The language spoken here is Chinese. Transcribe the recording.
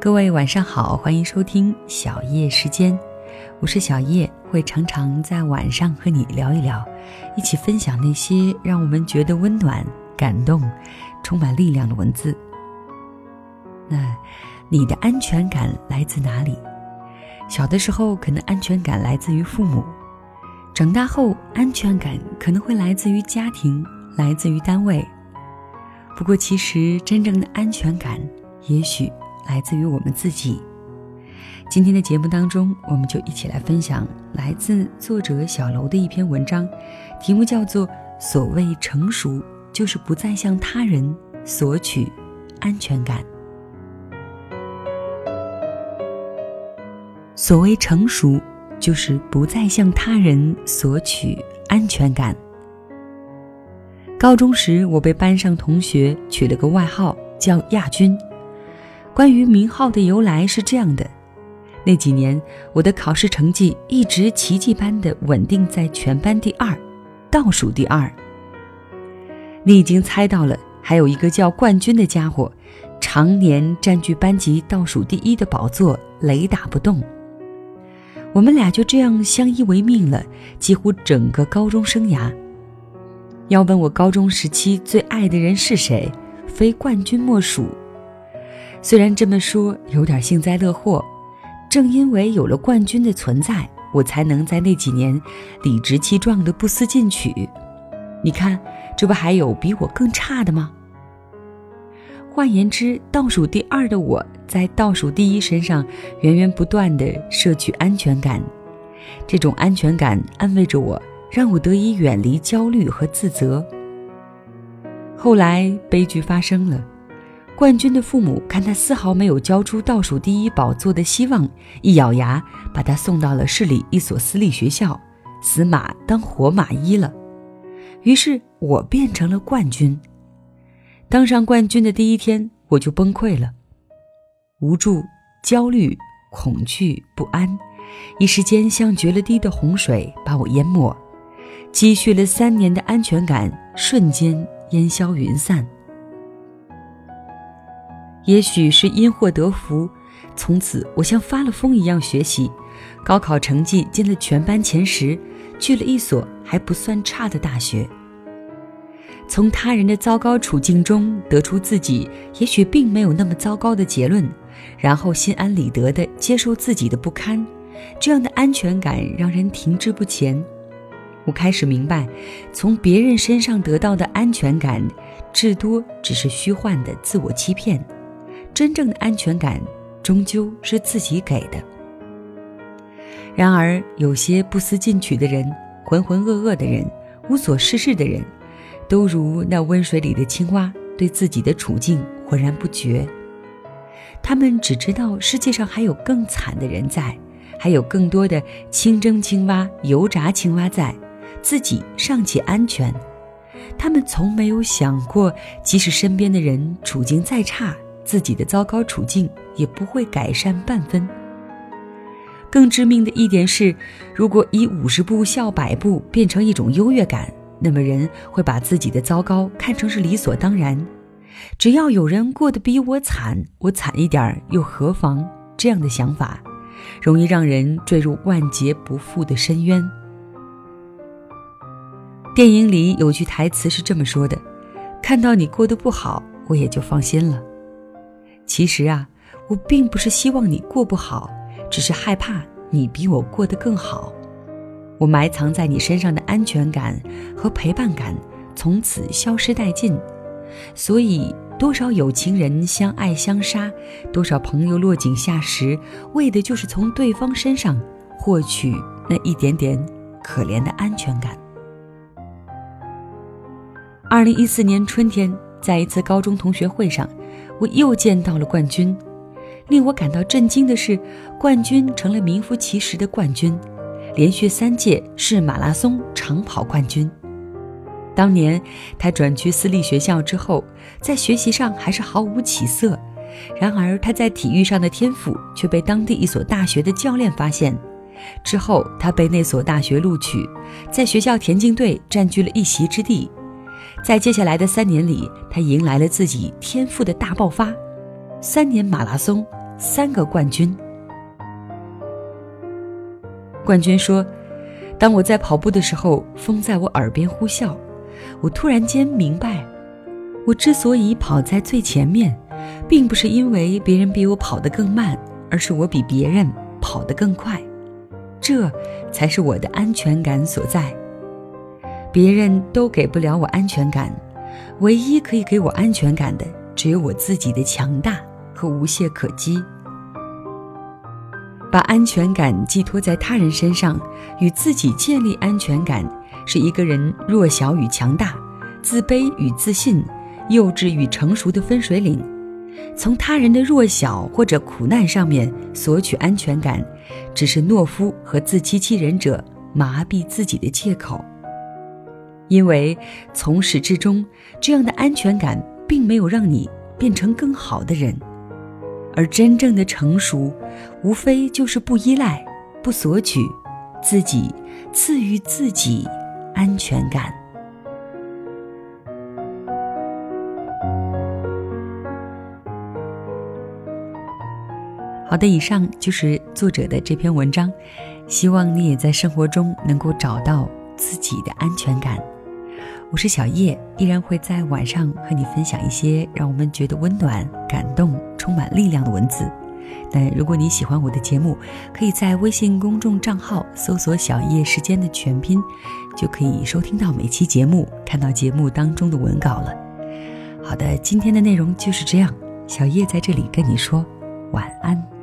各位晚上好，欢迎收听小叶时间，我是小叶，会常常在晚上和你聊一聊，一起分享那些让我们觉得温暖、感动、充满力量的文字。那你的安全感来自哪里？小的时候可能安全感来自于父母，长大后安全感可能会来自于家庭，来自于单位。不过，其实真正的安全感，也许。来自于我们自己。今天的节目当中，我们就一起来分享来自作者小楼的一篇文章，题目叫做《所谓成熟，就是不再向他人索取安全感》。所谓成熟，就是不再向他人索取安全感。高中时，我被班上同学取了个外号，叫亚军。关于名号的由来是这样的：那几年，我的考试成绩一直奇迹般的稳定在全班第二，倒数第二。你已经猜到了，还有一个叫冠军的家伙，常年占据班级倒数第一的宝座，雷打不动。我们俩就这样相依为命了，几乎整个高中生涯。要问我高中时期最爱的人是谁，非冠军莫属。虽然这么说有点幸灾乐祸，正因为有了冠军的存在，我才能在那几年理直气壮的不思进取。你看，这不还有比我更差的吗？换言之，倒数第二的我在倒数第一身上源源不断的摄取安全感，这种安全感安慰着我，让我得以远离焦虑和自责。后来悲剧发生了。冠军的父母看他丝毫没有交出倒数第一宝座的希望，一咬牙把他送到了市里一所私立学校，死马当活马医了。于是我变成了冠军。当上冠军的第一天，我就崩溃了，无助、焦虑、恐惧、不安，一时间像决了堤的洪水把我淹没，积蓄了三年的安全感瞬间烟消云散。也许是因祸得福，从此我像发了疯一样学习，高考成绩进了全班前十，去了一所还不算差的大学。从他人的糟糕处境中得出自己也许并没有那么糟糕的结论，然后心安理得地接受自己的不堪，这样的安全感让人停滞不前。我开始明白，从别人身上得到的安全感，至多只是虚幻的自我欺骗。真正的安全感，终究是自己给的。然而，有些不思进取的人、浑浑噩噩的人、无所事事的人，都如那温水里的青蛙，对自己的处境浑然不觉。他们只知道世界上还有更惨的人在，还有更多的清蒸青蛙、油炸青蛙在，自己尚且安全。他们从没有想过，即使身边的人处境再差。自己的糟糕处境也不会改善半分。更致命的一点是，如果以五十步笑百步变成一种优越感，那么人会把自己的糟糕看成是理所当然。只要有人过得比我惨，我惨一点又何妨？这样的想法，容易让人坠入万劫不复的深渊。电影里有句台词是这么说的：“看到你过得不好，我也就放心了。”其实啊，我并不是希望你过不好，只是害怕你比我过得更好。我埋藏在你身上的安全感和陪伴感从此消失殆尽。所以，多少有情人相爱相杀，多少朋友落井下石，为的就是从对方身上获取那一点点可怜的安全感。二零一四年春天，在一次高中同学会上。我又见到了冠军，令我感到震惊的是，冠军成了名副其实的冠军，连续三届是马拉松长跑冠军。当年他转去私立学校之后，在学习上还是毫无起色，然而他在体育上的天赋却被当地一所大学的教练发现。之后他被那所大学录取，在学校田径队占据了一席之地。在接下来的三年里，他迎来了自己天赋的大爆发。三年马拉松，三个冠军。冠军说：“当我在跑步的时候，风在我耳边呼啸，我突然间明白，我之所以跑在最前面，并不是因为别人比我跑得更慢，而是我比别人跑得更快。这才是我的安全感所在。别人都给不了我安全感，唯一可以给我安全感的，只有我自己的强大和无懈可击。”把安全感寄托在他人身上，与自己建立安全感，是一个人弱小与强大、自卑与自信、幼稚与成熟的分水岭。从他人的弱小或者苦难上面索取安全感，只是懦夫和自欺欺人者麻痹自己的借口。因为从始至终，这样的安全感并没有让你变成更好的人。而真正的成熟，无非就是不依赖、不索取，自己赐予自己安全感。好的，以上就是作者的这篇文章，希望你也在生活中能够找到自己的安全感。我是小叶，依然会在晚上和你分享一些让我们觉得温暖、感动、充满力量的文字。那如果你喜欢我的节目，可以在微信公众账号搜索“小叶时间”的全拼，就可以收听到每期节目，看到节目当中的文稿了。好的，今天的内容就是这样，小叶在这里跟你说晚安。